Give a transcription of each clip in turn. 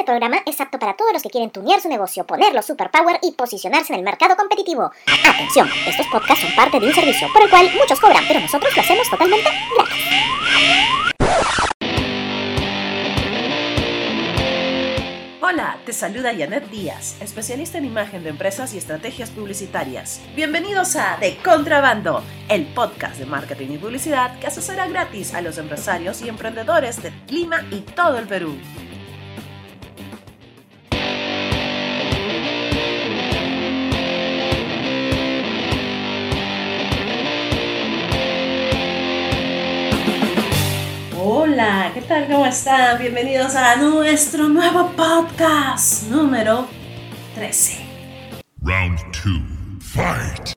Este programa es apto para todos los que quieren tunear su negocio, ponerlo superpower y posicionarse en el mercado competitivo. Atención, estos podcasts son parte de un servicio por el cual muchos cobran, pero nosotros lo hacemos totalmente gratis. Hola, te saluda Janet Díaz, especialista en imagen de empresas y estrategias publicitarias. Bienvenidos a De Contrabando, el podcast de marketing y publicidad que asesora gratis a los empresarios y emprendedores de Lima y todo el Perú. Hola, ¿qué tal? ¿Cómo están? Bienvenidos a nuestro nuevo podcast número 13. Round 2. Fight.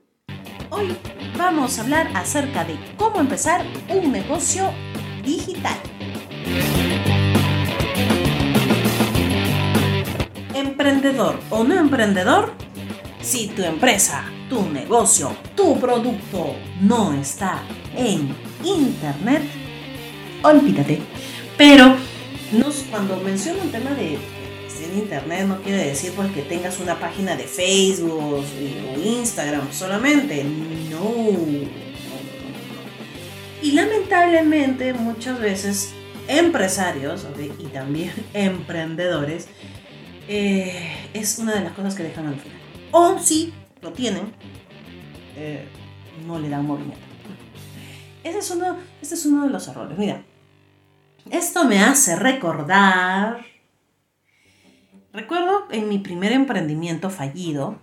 Hoy vamos a hablar acerca de cómo empezar un negocio digital. Emprendedor o no emprendedor, si tu empresa, tu negocio, tu producto no está en Internet, olvídate. Pero cuando menciono un tema de en internet no quiere decir pues que tengas una página de Facebook o Instagram solamente. No. Y lamentablemente muchas veces empresarios y también emprendedores eh, es una de las cosas que dejan al final. O si lo tienen, eh, no le dan movimiento. Ese es uno, este es uno de los errores. Mira, esto me hace recordar, recuerdo en mi primer emprendimiento fallido,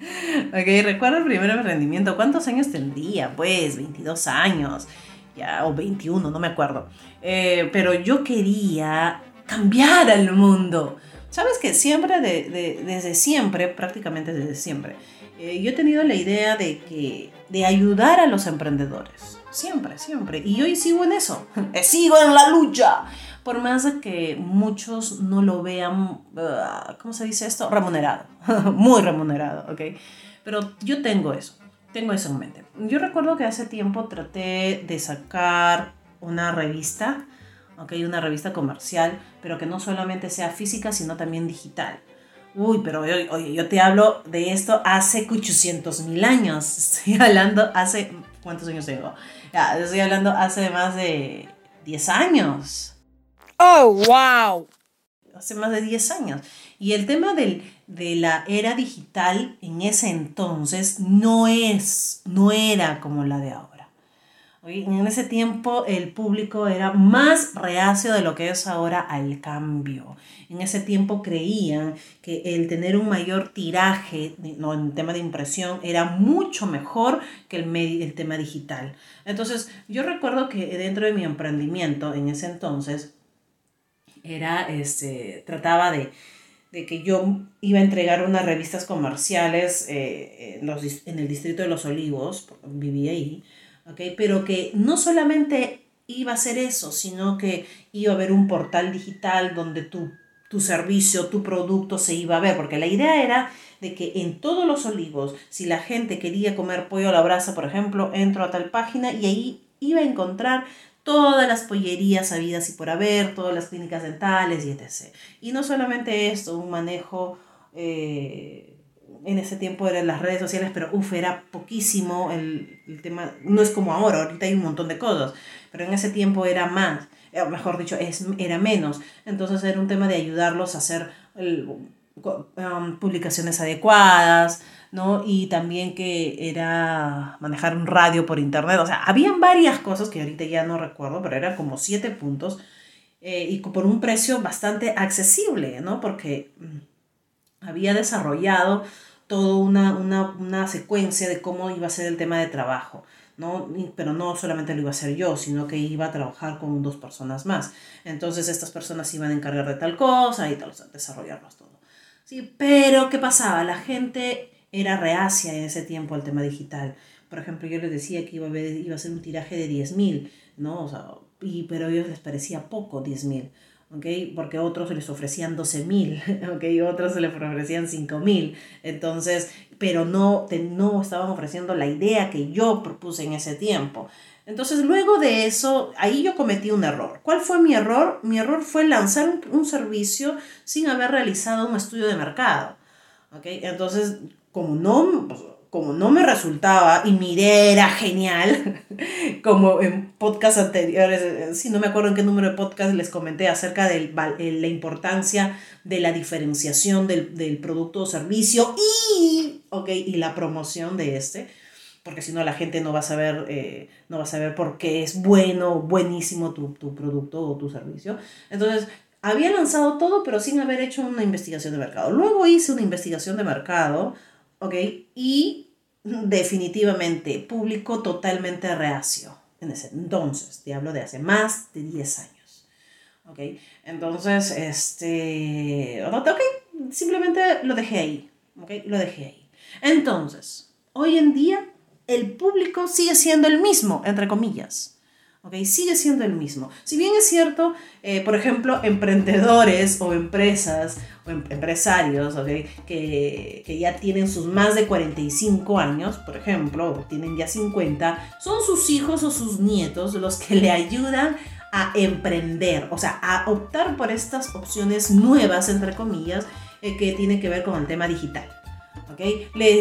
ok, recuerdo el primer emprendimiento, ¿cuántos años tendría? Pues 22 años, ya, o 21, no me acuerdo, eh, pero yo quería cambiar al mundo. Sabes que siempre, desde siempre, prácticamente desde siempre, eh, yo he tenido la idea de, que, de ayudar a los emprendedores. Siempre, siempre. Y hoy sigo en eso. sigo en la lucha. Por más de que muchos no lo vean, uh, ¿cómo se dice esto? Remunerado. Muy remunerado, ¿ok? Pero yo tengo eso. Tengo eso en mente. Yo recuerdo que hace tiempo traté de sacar una revista, ¿ok? Una revista comercial, pero que no solamente sea física, sino también digital. Uy, pero oye, yo te hablo de esto hace 800 mil años. Estoy hablando hace... ¿Cuántos años tengo? Ya, estoy hablando hace más de 10 años. ¡Oh, wow! Hace más de 10 años. Y el tema del, de la era digital en ese entonces no es, no era como la de ahora. En ese tiempo el público era más reacio de lo que es ahora al cambio. En ese tiempo creían que el tener un mayor tiraje no, en tema de impresión era mucho mejor que el, el tema digital. Entonces yo recuerdo que dentro de mi emprendimiento en ese entonces era, este, trataba de, que yo iba a entregar unas revistas comerciales eh, en, los, en el distrito de Los Olivos, vivía ahí pero que no solamente iba a ser eso, sino que iba a haber un portal digital donde tu, tu servicio, tu producto se iba a ver, porque la idea era de que en todos los olivos, si la gente quería comer pollo a la brasa, por ejemplo, entro a tal página y ahí iba a encontrar todas las pollerías habidas y por haber, todas las clínicas dentales y etc. Y no solamente esto, un manejo eh, en ese tiempo eran las redes sociales, pero uff, era poquísimo el, el, tema, no es como ahora, ahorita hay un montón de cosas, pero en ese tiempo era más, eh, mejor dicho, es, era menos, entonces era un tema de ayudarlos a hacer um, publicaciones adecuadas, ¿no? Y también que era manejar un radio por internet, o sea, habían varias cosas que ahorita ya no recuerdo, pero eran como siete puntos eh, y por un precio bastante accesible, ¿no? Porque mm, había desarrollado toda una, una, una, secuencia de cómo iba a ser el tema de trabajo. ¿no? Pero no solamente lo iba a hacer yo, sino que iba a trabajar con dos personas más. Entonces estas personas iban a encargar de tal cosa y tal, desarrollarlos todo. Sí, pero ¿qué pasaba? La gente era reacia en ese tiempo al tema digital. Por ejemplo, yo les decía que iba a, haber, iba a ser un tiraje de 10.000, ¿no? O sea, y, pero a ellos les parecía poco 10.000. ¿ok? Porque otros les ofrecían 12 mil, ¿ok? Otros les ofrecían 5 mil. Entonces, pero no, te, no estaban ofreciendo la idea que yo propuse en ese tiempo. Entonces, luego de eso, ahí yo cometí un error. ¿Cuál fue mi error? Mi error fue lanzar un, un servicio sin haber realizado un estudio de mercado. ¿ok? Entonces, como no, pues, como no me resultaba y mi idea era genial, como en podcast anteriores, eh, si no me acuerdo en qué número de podcast les comenté acerca de la importancia de la diferenciación del, del, producto o servicio y, okay, y la promoción de este, porque si no la gente no va a saber, eh, no va a saber por qué es bueno, buenísimo tu, tu producto o tu servicio. Entonces, había lanzado todo, pero sin haber hecho una investigación de mercado. Luego hice una investigación de mercado ¿ok? Y definitivamente público totalmente reacio en ese entonces, te hablo de hace más de 10 años, ¿ok? Entonces, este, ok, simplemente lo dejé ahí, ¿ok? Lo dejé ahí. Entonces, hoy en día el público sigue siendo el mismo, entre comillas. ¿Ok? Sigue siendo el mismo. Si bien es cierto, eh, por ejemplo, emprendedores o empresas o em, empresarios ¿ok? que, que, ya tienen sus más de 45 años, por ejemplo, o tienen ya 50, son sus hijos o sus nietos los que le ayudan a emprender, o sea, a optar por estas opciones nuevas, entre comillas, eh, que tienen que ver con el tema digital.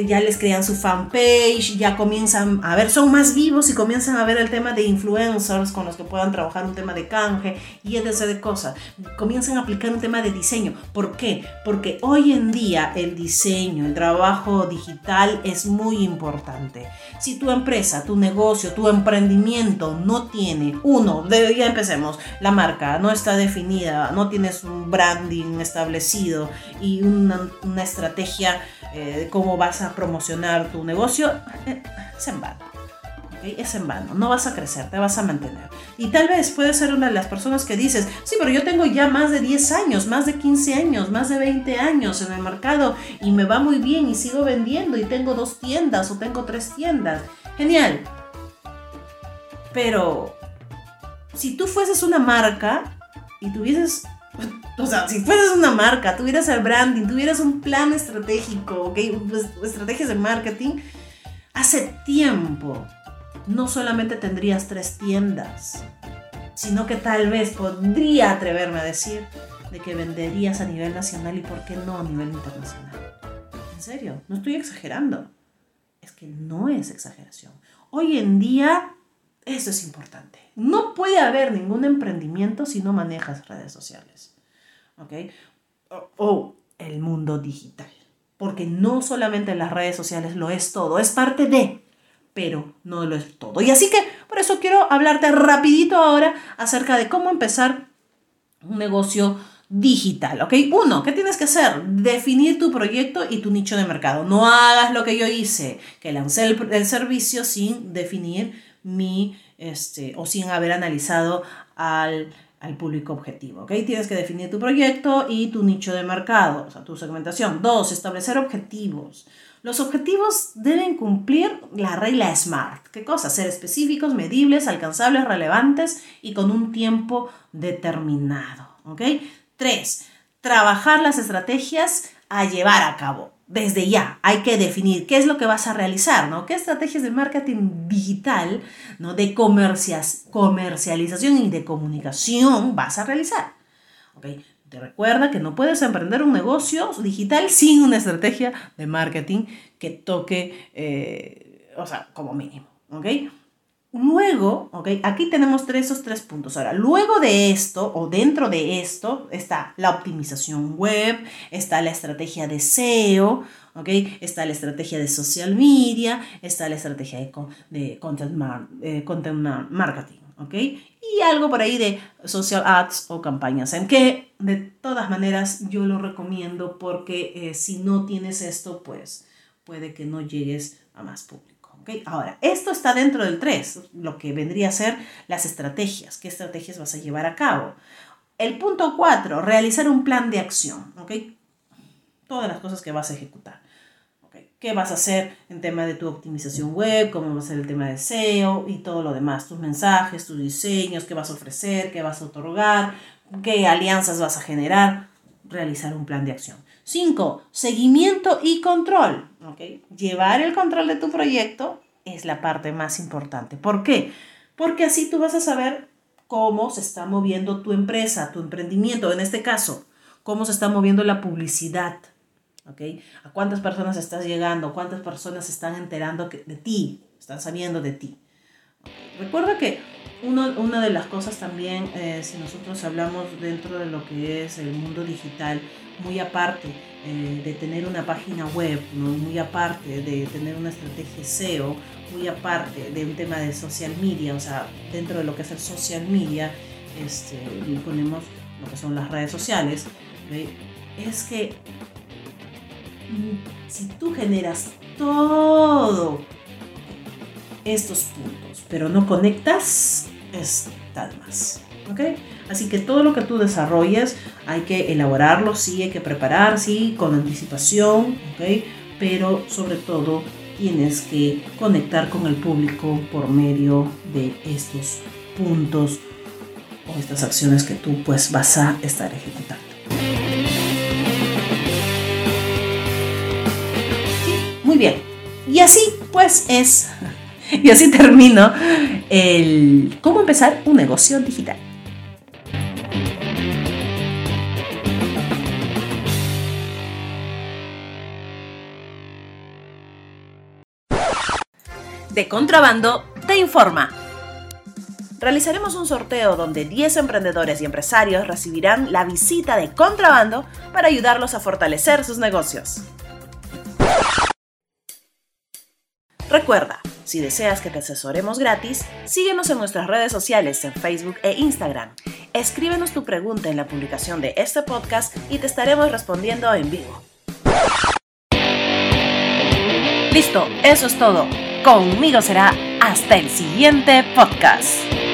Ya les crean su fanpage, ya comienzan a ver, son más vivos y comienzan a ver el tema de influencers con los que puedan trabajar un tema de canje y etc. de cosas. Comienzan a aplicar un tema de diseño. ¿Por qué? Porque hoy en día el diseño, el trabajo digital es muy importante. Si tu empresa, tu negocio, tu emprendimiento no tiene, uno, ya empecemos, la marca no está definida, no tienes un branding establecido y una estrategia eh, cómo vas a promocionar tu negocio, eh, es en vano. Es en vano, no vas a crecer, te vas a mantener. Y tal vez puedes ser una de las personas que dices, sí, pero yo tengo ya más de 10 años, más de 15 años, más de 20 años en el mercado y me va muy bien y sigo vendiendo y tengo dos tiendas o tengo tres tiendas. Genial. Pero si tú fueses una marca y tuvieses o sea, si fueras una marca, tuvieras el branding, tuvieras un plan estratégico, ¿ok? Pues, estrategias de marketing, hace tiempo no solamente tendrías tres tiendas, sino que tal vez podría atreverme a decir de que venderías a nivel nacional y por qué no a nivel internacional. En serio, no estoy exagerando. Es que no es exageración. Hoy en día, eso es importante. No puede haber ningún emprendimiento si no manejas redes sociales. ¿Ok? O, el mundo digital. Porque no solamente las redes sociales lo es todo, es parte de, pero no lo es todo. Y así que por eso quiero hablarte rapidito ahora acerca de cómo empezar un negocio digital, ¿ok? Uno, ¿qué tienes que hacer? Definir tu proyecto y tu nicho de mercado. No hagas lo que yo hice, que lancé el, el servicio sin definir mi este, o sin haber analizado al, público objetivo. ¿ok? Tienes que definir tu proyecto y tu nicho de mercado, o sea, tu segmentación. Dos, establecer objetivos. Los objetivos deben cumplir la regla SMART. ¿Qué cosa? Ser específicos, medibles, alcanzables, relevantes y con un tiempo determinado. ¿ok? Tres, trabajar las estrategias a llevar a cabo desde ya hay que definir qué es lo que vas a realizar, ¿no? ¿Qué estrategias de marketing digital, ¿no? De comercialización y de comunicación vas a realizar? ¿Ok? Te recuerda que no puedes emprender un negocio digital sin una estrategia de marketing que toque, eh, o sea, como mínimo, ¿ok? Luego, ok, aquí tenemos tres, esos tres puntos. Ahora, luego de esto o dentro de esto está la optimización web, está la estrategia de SEO, está la estrategia de social media, está la estrategia de, de content, eh, content marketing, ok, y algo por ahí de social ads o campañas, en que de todas maneras yo lo recomiendo porque eh, si no tienes esto, pues puede que no llegues a más público. Ahora, esto está dentro del 3, lo que vendría a ser las estrategias. ¿Qué estrategias vas a llevar a cabo? El punto 4, realizar un plan de acción. Todas las cosas que vas a ejecutar. ¿Qué vas a hacer en tema de tu optimización web? ¿Cómo va a ser el tema de SEO y todo lo demás? Tus mensajes, tus diseños, qué vas a ofrecer, qué vas a otorgar, qué alianzas vas a generar, realizar un plan de acción. Cinco, seguimiento y control. ¿okay? Llevar el control de tu proyecto es la parte más importante. ¿Por qué? Porque así tú vas a saber cómo se está moviendo tu empresa, tu emprendimiento, en este caso, cómo se está moviendo la publicidad. ¿okay? ¿A cuántas personas estás llegando? ¿Cuántas personas están enterando de ti? Están sabiendo de ti. Recuerda que una de las cosas también, eh, si nosotros hablamos dentro de lo que es el mundo digital, muy aparte eh, de tener una página web, muy aparte de tener una estrategia SEO, muy aparte de un tema de social media, o sea, dentro de lo que es el social media, este, ponemos lo que son las redes sociales, es que mm, si tú generas todo estos puntos, pero no conectas, es tal más. Así que todo lo que tú desarrolles hay que elaborarlo, sí, hay que preparar, sí, con anticipación. Pero sobre todo tienes que conectar con el público por medio de estos puntos o estas acciones que tú pues vas a estar ejecutando. Muy bien. Y así pues es Y así termino el cómo empezar un negocio digital. De Contrabando te informa. Realizaremos un sorteo donde 10 emprendedores y empresarios recibirán la visita de Contrabando para ayudarlos a fortalecer sus negocios. Recuerda, si deseas que te asesoremos gratis, síguenos en nuestras redes sociales en Facebook e Instagram. Escríbenos tu pregunta en la publicación de este podcast y te estaremos respondiendo en vivo. Listo, eso es todo. Conmigo será hasta el siguiente podcast.